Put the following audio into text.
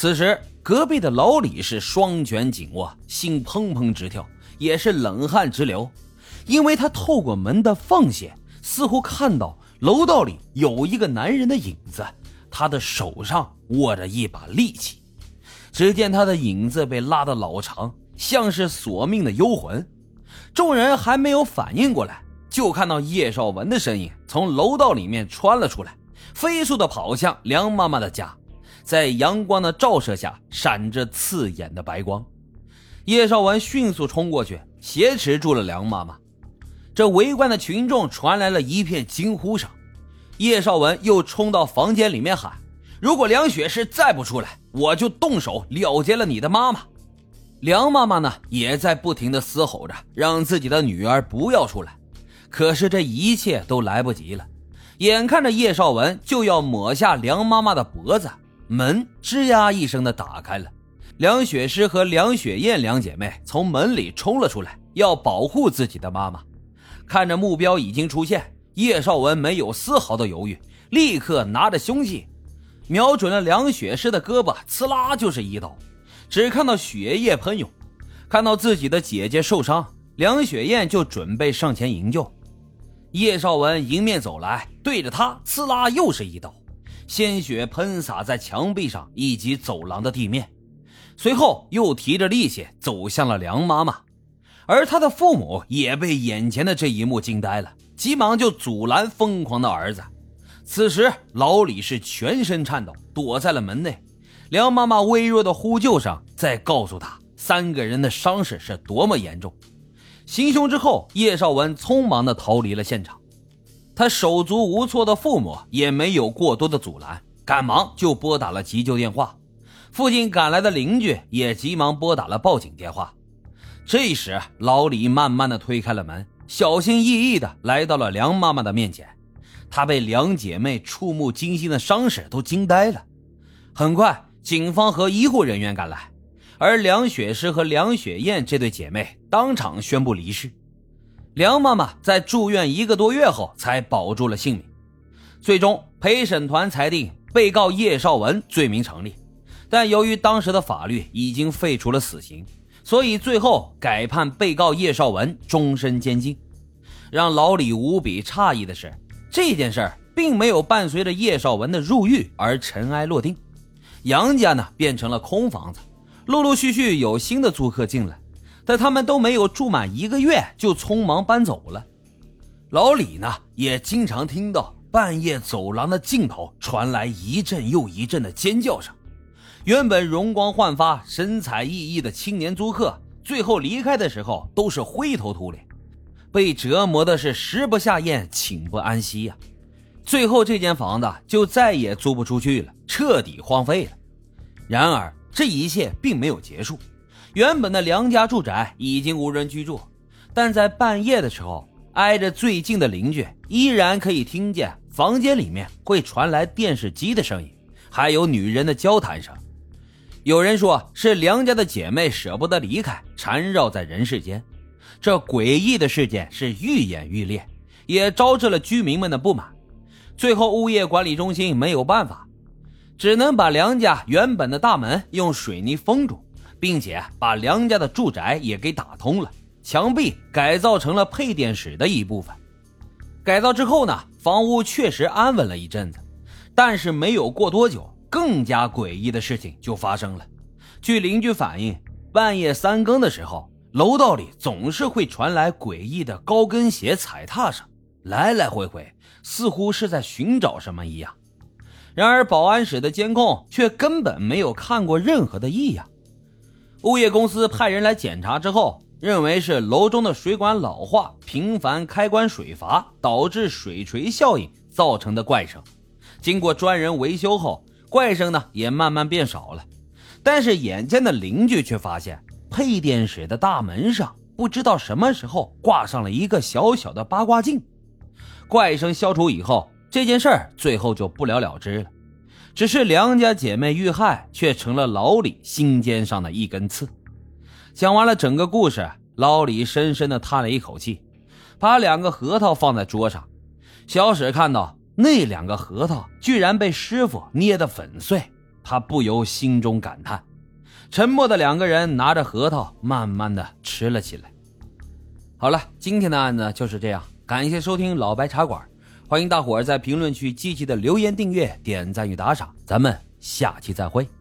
此时，隔壁的老李是双拳紧握，心砰砰直跳，也是冷汗直流，因为他透过门的缝隙，似乎看到楼道里有一个男人的影子，他的手上握着一把利器。只见他的影子被拉得老长，像是索命的幽魂。众人还没有反应过来，就看到叶少文的身影从楼道里面穿了出来，飞速的跑向梁妈妈的家。在阳光的照射下，闪着刺眼的白光。叶少文迅速冲过去，挟持住了梁妈妈。这围观的群众传来了一片惊呼声。叶少文又冲到房间里面喊：“如果梁雪是再不出来，我就动手了结了你的妈妈。”梁妈妈呢，也在不停的嘶吼着，让自己的女儿不要出来。可是这一切都来不及了，眼看着叶少文就要抹下梁妈妈的脖子。门吱呀一声的打开了，梁雪诗和梁雪燕两姐妹从门里冲了出来，要保护自己的妈妈。看着目标已经出现，叶少文没有丝毫的犹豫，立刻拿着凶器，瞄准了梁雪诗的胳膊，呲啦就是一刀。只看到血液喷涌，看到自己的姐姐受伤，梁雪燕就准备上前营救。叶少文迎面走来，对着他呲啦又是一刀。鲜血喷洒在墙壁上以及走廊的地面，随后又提着利器走向了梁妈妈，而她的父母也被眼前的这一幕惊呆了，急忙就阻拦疯狂的儿子。此时，老李是全身颤抖，躲在了门内。梁妈妈微弱的呼救声在告诉他，三个人的伤势是多么严重。行凶之后，叶少文匆忙地逃离了现场。他手足无措的父母也没有过多的阻拦，赶忙就拨打了急救电话。附近赶来的邻居也急忙拨打了报警电话。这时，老李慢慢的推开了门，小心翼翼的来到了梁妈妈的面前。他被两姐妹触目惊心的伤势都惊呆了。很快，警方和医护人员赶来，而梁雪诗和梁雪燕这对姐妹当场宣布离世。梁妈妈在住院一个多月后才保住了性命。最终，陪审团裁定被告叶绍文罪名成立，但由于当时的法律已经废除了死刑，所以最后改判被告叶绍文终身监禁。让老李无比诧异的是，这件事儿并没有伴随着叶绍文的入狱而尘埃落定，杨家呢变成了空房子，陆陆续续有新的租客进来。但他们都没有住满一个月，就匆忙搬走了。老李呢，也经常听到半夜走廊的尽头传来一阵又一阵的尖叫声。原本容光焕发、神采奕奕的青年租客，最后离开的时候都是灰头土脸，被折磨的是食不下咽、寝不安息呀。最后这间房子就再也租不出去了，彻底荒废了。然而这一切并没有结束。原本的梁家住宅已经无人居住，但在半夜的时候，挨着最近的邻居依然可以听见房间里面会传来电视机的声音，还有女人的交谈声。有人说是梁家的姐妹舍不得离开，缠绕在人世间。这诡异的事件是愈演愈烈，也招致了居民们的不满。最后，物业管理中心没有办法，只能把梁家原本的大门用水泥封住。并且把梁家的住宅也给打通了，墙壁改造成了配电室的一部分。改造之后呢，房屋确实安稳了一阵子，但是没有过多久，更加诡异的事情就发生了。据邻居反映，半夜三更的时候，楼道里总是会传来诡异的高跟鞋踩踏声，来来回回，似乎是在寻找什么一样。然而，保安室的监控却根本没有看过任何的异样。物业公司派人来检查之后，认为是楼中的水管老化、频繁开关水阀导致水锤效应造成的怪声。经过专人维修后，怪声呢也慢慢变少了。但是眼尖的邻居却发现，配电室的大门上不知道什么时候挂上了一个小小的八卦镜。怪声消除以后，这件事儿最后就不了了之了。只是梁家姐妹遇害，却成了老李心尖上的一根刺。讲完了整个故事，老李深深的叹了一口气，把两个核桃放在桌上。小史看到那两个核桃居然被师傅捏得粉碎，他不由心中感叹。沉默的两个人拿着核桃，慢慢的吃了起来。好了，今天的案子就是这样。感谢收听老白茶馆，欢迎大伙儿在评论区积极的留言、订阅、点赞与打赏。咱们下期再会。